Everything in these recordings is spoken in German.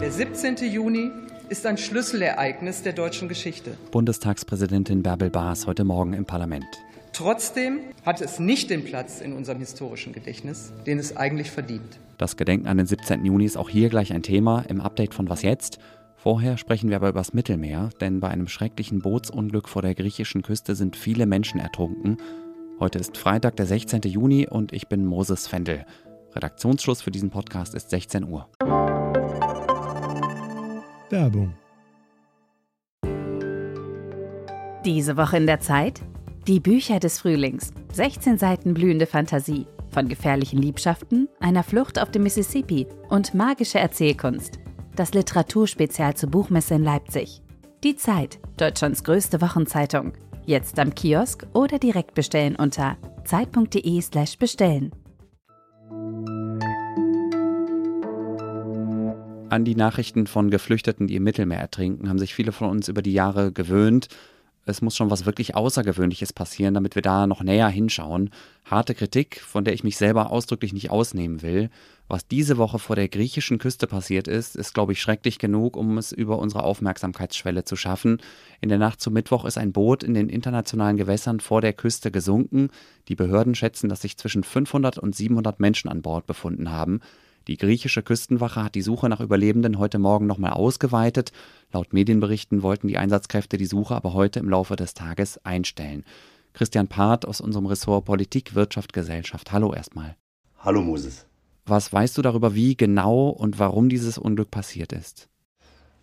Der 17. Juni ist ein Schlüsselereignis der deutschen Geschichte. Bundestagspräsidentin Bärbel Baas heute Morgen im Parlament. Trotzdem hat es nicht den Platz in unserem historischen Gedächtnis, den es eigentlich verdient. Das Gedenken an den 17. Juni ist auch hier gleich ein Thema im Update von Was jetzt? Vorher sprechen wir aber über das Mittelmeer, denn bei einem schrecklichen Bootsunglück vor der griechischen Küste sind viele Menschen ertrunken. Heute ist Freitag, der 16. Juni und ich bin Moses Fendel. Redaktionsschluss für diesen Podcast ist 16 Uhr. Werbung. Diese Woche in der Zeit? Die Bücher des Frühlings. 16 Seiten blühende Fantasie. Von gefährlichen Liebschaften, einer Flucht auf dem Mississippi und magische Erzählkunst. Das Literaturspezial zur Buchmesse in Leipzig. Die Zeit, Deutschlands größte Wochenzeitung. Jetzt am Kiosk oder direkt bestellen unter zeit.de/slash bestellen. An die Nachrichten von Geflüchteten, die im Mittelmeer ertrinken, haben sich viele von uns über die Jahre gewöhnt es muss schon was wirklich Außergewöhnliches passieren, damit wir da noch näher hinschauen. Harte Kritik, von der ich mich selber ausdrücklich nicht ausnehmen will. Was diese Woche vor der griechischen Küste passiert ist, ist, glaube ich, schrecklich genug, um es über unsere Aufmerksamkeitsschwelle zu schaffen. In der Nacht zum Mittwoch ist ein Boot in den internationalen Gewässern vor der Küste gesunken. Die Behörden schätzen, dass sich zwischen 500 und 700 Menschen an Bord befunden haben. Die griechische Küstenwache hat die Suche nach Überlebenden heute Morgen nochmal ausgeweitet. Laut Medienberichten wollten die Einsatzkräfte die Suche aber heute im Laufe des Tages einstellen. Christian Part aus unserem Ressort Politik, Wirtschaft, Gesellschaft. Hallo erstmal. Hallo Moses. Was weißt du darüber, wie genau und warum dieses Unglück passiert ist?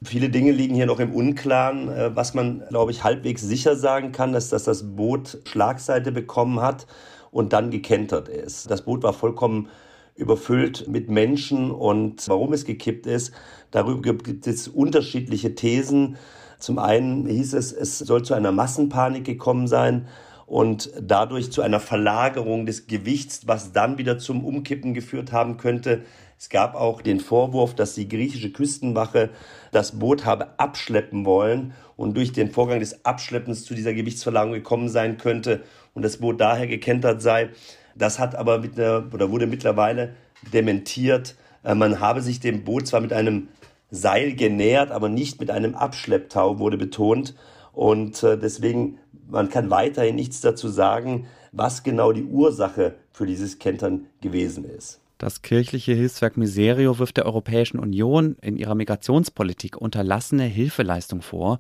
Viele Dinge liegen hier noch im Unklaren. Äh, was man, glaube ich, halbwegs sicher sagen kann, ist, dass das Boot Schlagseite bekommen hat und dann gekentert ist. Das Boot war vollkommen überfüllt mit Menschen und warum es gekippt ist, darüber gibt es unterschiedliche Thesen. Zum einen hieß es, es soll zu einer Massenpanik gekommen sein und dadurch zu einer Verlagerung des Gewichts, was dann wieder zum Umkippen geführt haben könnte. Es gab auch den Vorwurf, dass die griechische Küstenwache das Boot habe abschleppen wollen und durch den Vorgang des Abschleppens zu dieser Gewichtsverlagerung gekommen sein könnte und das Boot daher gekentert sei. Das hat aber mit einer, oder wurde mittlerweile dementiert. Äh, man habe sich dem Boot zwar mit einem Seil genähert, aber nicht mit einem Abschlepptau, wurde betont. Und äh, deswegen, man kann weiterhin nichts dazu sagen, was genau die Ursache für dieses Kentern gewesen ist. Das kirchliche Hilfswerk Miserio wirft der Europäischen Union in ihrer Migrationspolitik unterlassene Hilfeleistung vor.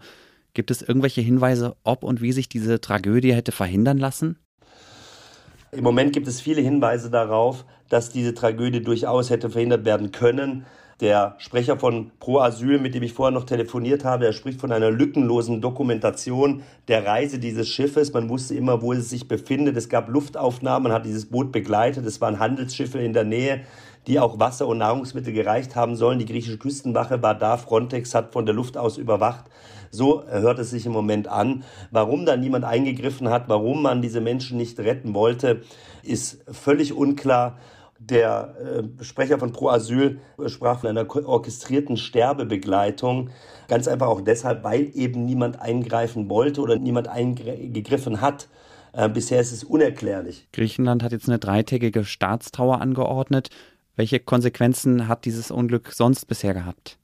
Gibt es irgendwelche Hinweise, ob und wie sich diese Tragödie hätte verhindern lassen? Im Moment gibt es viele Hinweise darauf, dass diese Tragödie durchaus hätte verhindert werden können. Der Sprecher von Pro Asyl, mit dem ich vorher noch telefoniert habe, er spricht von einer lückenlosen Dokumentation der Reise dieses Schiffes. Man wusste immer, wo es sich befindet. Es gab Luftaufnahmen, man hat dieses Boot begleitet. Es waren Handelsschiffe in der Nähe, die auch Wasser und Nahrungsmittel gereicht haben sollen. Die griechische Küstenwache war da. Frontex hat von der Luft aus überwacht. So hört es sich im Moment an. Warum da niemand eingegriffen hat, warum man diese Menschen nicht retten wollte, ist völlig unklar. Der äh, Sprecher von Pro Asyl sprach von einer orchestrierten Sterbebegleitung. Ganz einfach auch deshalb, weil eben niemand eingreifen wollte oder niemand eingegriffen hat. Äh, bisher ist es unerklärlich. Griechenland hat jetzt eine dreitägige Staatstrauer angeordnet. Welche Konsequenzen hat dieses Unglück sonst bisher gehabt?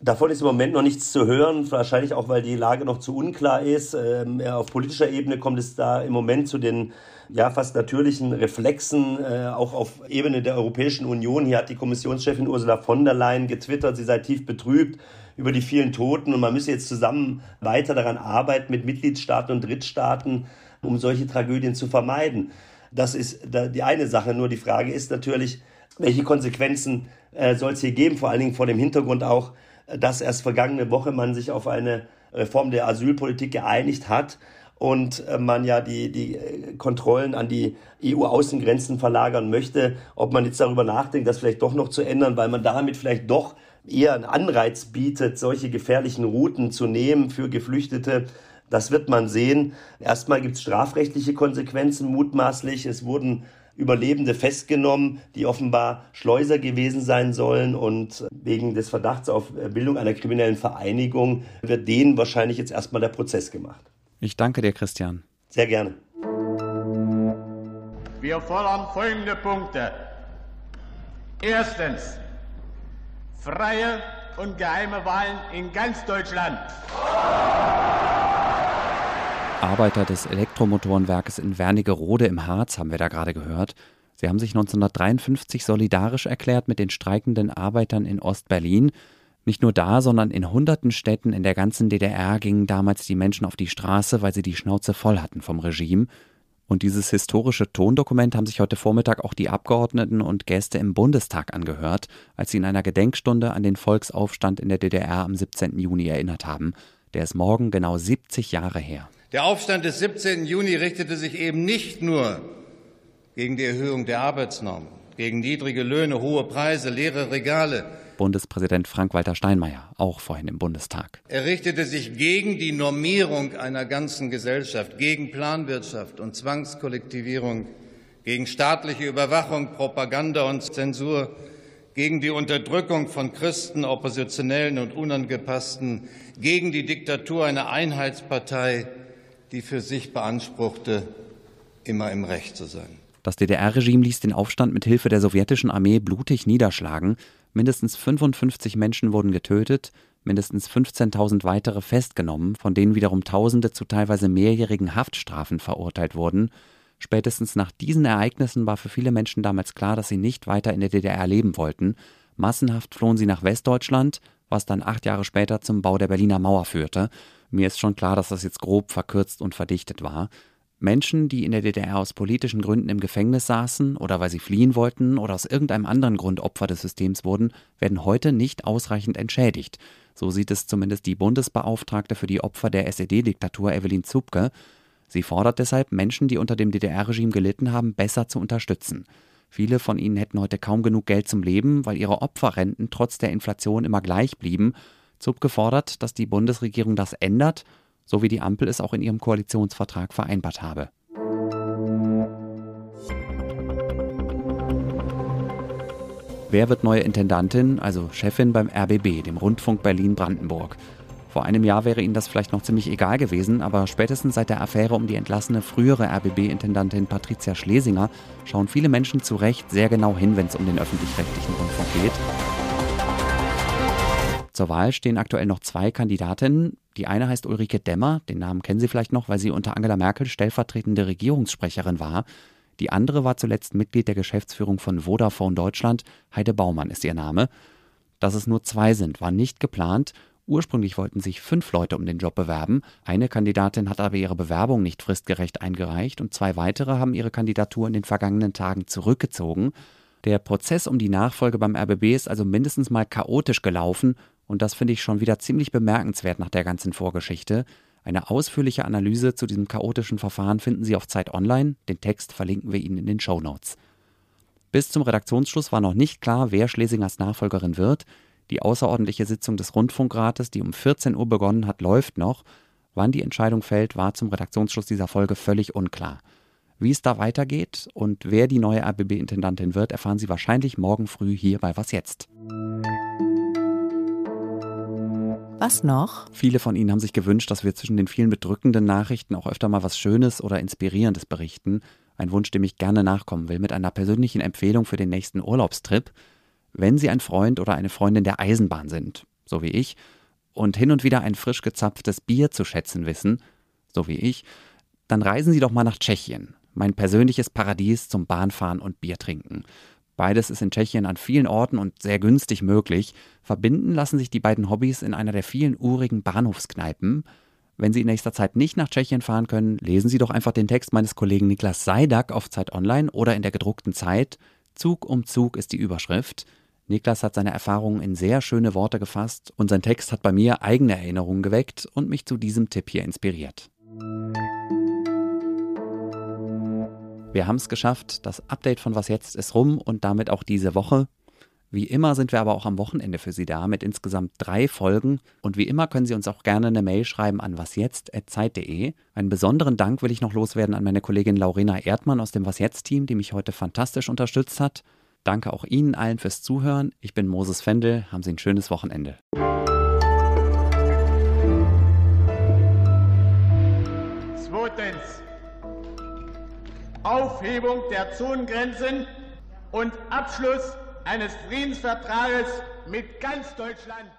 Davon ist im Moment noch nichts zu hören, wahrscheinlich auch, weil die Lage noch zu unklar ist. Ähm, auf politischer Ebene kommt es da im Moment zu den ja, fast natürlichen Reflexen, äh, auch auf Ebene der Europäischen Union. Hier hat die Kommissionschefin Ursula von der Leyen getwittert, sie sei tief betrübt über die vielen Toten und man müsse jetzt zusammen weiter daran arbeiten mit Mitgliedstaaten und Drittstaaten, um solche Tragödien zu vermeiden. Das ist die eine Sache. Nur die Frage ist natürlich, welche Konsequenzen äh, soll es hier geben, vor allen Dingen vor dem Hintergrund auch, dass erst vergangene Woche man sich auf eine Reform der Asylpolitik geeinigt hat und äh, man ja die, die äh, Kontrollen an die EU-Außengrenzen verlagern möchte, ob man jetzt darüber nachdenkt, das vielleicht doch noch zu ändern, weil man damit vielleicht doch eher einen Anreiz bietet, solche gefährlichen Routen zu nehmen für Geflüchtete. Das wird man sehen. Erstmal gibt es strafrechtliche Konsequenzen mutmaßlich. Es wurden Überlebende festgenommen, die offenbar Schleuser gewesen sein sollen und wegen des Verdachts auf Bildung einer kriminellen Vereinigung wird denen wahrscheinlich jetzt erstmal der Prozess gemacht. Ich danke dir, Christian. Sehr gerne. Wir fordern folgende Punkte. Erstens, freie und geheime Wahlen in ganz Deutschland. Arbeiter des Elektromotorenwerkes in Wernigerode im Harz haben wir da gerade gehört. Sie haben sich 1953 solidarisch erklärt mit den streikenden Arbeitern in Ostberlin. Nicht nur da, sondern in hunderten Städten in der ganzen DDR gingen damals die Menschen auf die Straße, weil sie die Schnauze voll hatten vom Regime. Und dieses historische Tondokument haben sich heute Vormittag auch die Abgeordneten und Gäste im Bundestag angehört, als sie in einer Gedenkstunde an den Volksaufstand in der DDR am 17. Juni erinnert haben. Der ist morgen genau 70 Jahre her. Der Aufstand des 17. Juni richtete sich eben nicht nur gegen die Erhöhung der Arbeitsnormen, gegen niedrige Löhne, hohe Preise, leere Regale, Bundespräsident Frank-Walter Steinmeier, auch vorhin im Bundestag. Er richtete sich gegen die Normierung einer ganzen Gesellschaft, gegen Planwirtschaft und Zwangskollektivierung, gegen staatliche Überwachung, Propaganda und Zensur, gegen die Unterdrückung von Christen, Oppositionellen und Unangepassten, gegen die Diktatur einer Einheitspartei, die für sich beanspruchte, immer im Recht zu sein. Das DDR-Regime ließ den Aufstand mit Hilfe der sowjetischen Armee blutig niederschlagen. Mindestens 55 Menschen wurden getötet, mindestens 15.000 weitere festgenommen, von denen wiederum Tausende zu teilweise mehrjährigen Haftstrafen verurteilt wurden. Spätestens nach diesen Ereignissen war für viele Menschen damals klar, dass sie nicht weiter in der DDR leben wollten. Massenhaft flohen sie nach Westdeutschland, was dann acht Jahre später zum Bau der Berliner Mauer führte. Mir ist schon klar, dass das jetzt grob verkürzt und verdichtet war. Menschen, die in der DDR aus politischen Gründen im Gefängnis saßen oder weil sie fliehen wollten oder aus irgendeinem anderen Grund Opfer des Systems wurden, werden heute nicht ausreichend entschädigt. So sieht es zumindest die Bundesbeauftragte für die Opfer der SED-Diktatur Evelyn Zupke. Sie fordert deshalb, Menschen, die unter dem DDR-Regime gelitten haben, besser zu unterstützen. Viele von ihnen hätten heute kaum genug Geld zum Leben, weil ihre Opferrenten trotz der Inflation immer gleich blieben. Zupke fordert, dass die Bundesregierung das ändert so wie die Ampel es auch in ihrem Koalitionsvertrag vereinbart habe. Wer wird neue Intendantin, also Chefin beim RBB, dem Rundfunk Berlin-Brandenburg? Vor einem Jahr wäre Ihnen das vielleicht noch ziemlich egal gewesen, aber spätestens seit der Affäre um die entlassene frühere RBB-Intendantin Patricia Schlesinger schauen viele Menschen zu Recht sehr genau hin, wenn es um den öffentlich-rechtlichen Rundfunk geht. Zur Wahl stehen aktuell noch zwei Kandidatinnen. Die eine heißt Ulrike Demmer, den Namen kennen Sie vielleicht noch, weil sie unter Angela Merkel stellvertretende Regierungssprecherin war. Die andere war zuletzt Mitglied der Geschäftsführung von Vodafone Deutschland. Heide Baumann ist ihr Name. Dass es nur zwei sind, war nicht geplant. Ursprünglich wollten sich fünf Leute um den Job bewerben. Eine Kandidatin hat aber ihre Bewerbung nicht fristgerecht eingereicht und zwei weitere haben ihre Kandidatur in den vergangenen Tagen zurückgezogen. Der Prozess um die Nachfolge beim RBB ist also mindestens mal chaotisch gelaufen und das finde ich schon wieder ziemlich bemerkenswert nach der ganzen Vorgeschichte. Eine ausführliche Analyse zu diesem chaotischen Verfahren finden Sie auf Zeit Online. Den Text verlinken wir Ihnen in den Show Notes. Bis zum Redaktionsschluss war noch nicht klar, wer Schlesingers Nachfolgerin wird. Die außerordentliche Sitzung des Rundfunkrates, die um 14 Uhr begonnen hat, läuft noch. Wann die Entscheidung fällt, war zum Redaktionsschluss dieser Folge völlig unklar. Wie es da weitergeht und wer die neue RBB-Intendantin wird, erfahren Sie wahrscheinlich morgen früh hier bei Was jetzt. Was noch? Viele von Ihnen haben sich gewünscht, dass wir zwischen den vielen bedrückenden Nachrichten auch öfter mal was Schönes oder Inspirierendes berichten. Ein Wunsch, dem ich gerne nachkommen will, mit einer persönlichen Empfehlung für den nächsten Urlaubstrip. Wenn Sie ein Freund oder eine Freundin der Eisenbahn sind, so wie ich, und hin und wieder ein frisch gezapftes Bier zu schätzen wissen, so wie ich, dann reisen Sie doch mal nach Tschechien, mein persönliches Paradies zum Bahnfahren und Biertrinken. Beides ist in Tschechien an vielen Orten und sehr günstig möglich. Verbinden lassen sich die beiden Hobbys in einer der vielen urigen Bahnhofskneipen. Wenn Sie in nächster Zeit nicht nach Tschechien fahren können, lesen Sie doch einfach den Text meines Kollegen Niklas Seidak auf Zeit Online oder in der gedruckten Zeit. Zug um Zug ist die Überschrift. Niklas hat seine Erfahrungen in sehr schöne Worte gefasst und sein Text hat bei mir eigene Erinnerungen geweckt und mich zu diesem Tipp hier inspiriert. Wir haben es geschafft. Das Update von Was jetzt ist rum und damit auch diese Woche. Wie immer sind wir aber auch am Wochenende für Sie da mit insgesamt drei Folgen. Und wie immer können Sie uns auch gerne eine Mail schreiben an wasjetzt.zeit.de. Einen besonderen Dank will ich noch loswerden an meine Kollegin Laurena Erdmann aus dem Was jetzt-Team, die mich heute fantastisch unterstützt hat. Danke auch Ihnen allen fürs Zuhören. Ich bin Moses Fendel. Haben Sie ein schönes Wochenende. Aufhebung der Zonengrenzen und Abschluss eines Friedensvertrages mit ganz Deutschland.